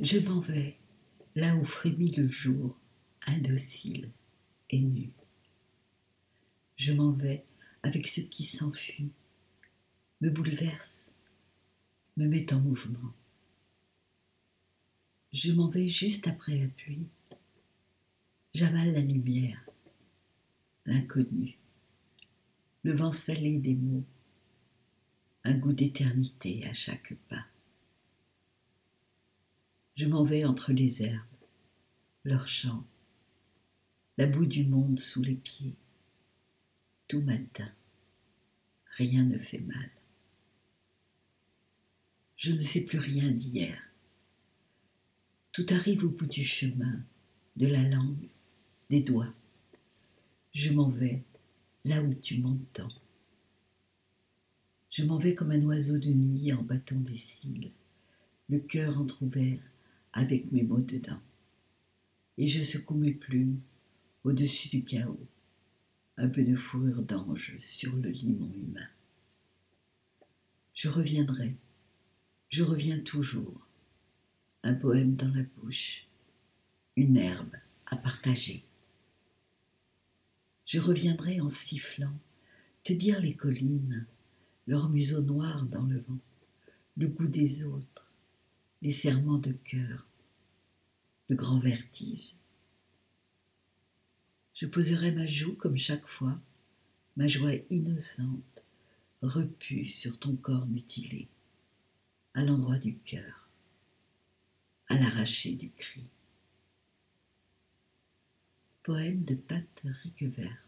Je m'en vais là où frémit le jour, indocile et nu. Je m'en vais avec ce qui s'enfuit, me bouleverse, me met en mouvement. Je m'en vais juste après la pluie. J'avale la lumière, l'inconnu, le vent salé des mots, un goût d'éternité à chaque pas. Je m'en vais entre les herbes, leurs chants, la boue du monde sous les pieds. Tout matin, rien ne fait mal. Je ne sais plus rien d'hier. Tout arrive au bout du chemin, de la langue, des doigts. Je m'en vais là où tu m'entends. Je m'en vais comme un oiseau de nuit en battant des cils, le cœur entr'ouvert avec mes mots dedans. Et je secoue mes plumes au-dessus du chaos, un peu de fourrure d'ange sur le limon humain. Je reviendrai, je reviens toujours, un poème dans la bouche, une herbe à partager. Je reviendrai en sifflant, te dire les collines, leur museau noir dans le vent, le goût des autres, les serments de cœur, le grand vertige. Je poserai ma joue comme chaque fois, ma joie innocente, repue sur ton corps mutilé, à l'endroit du cœur, à l'arraché du cri. Poème de Pat Riquevert.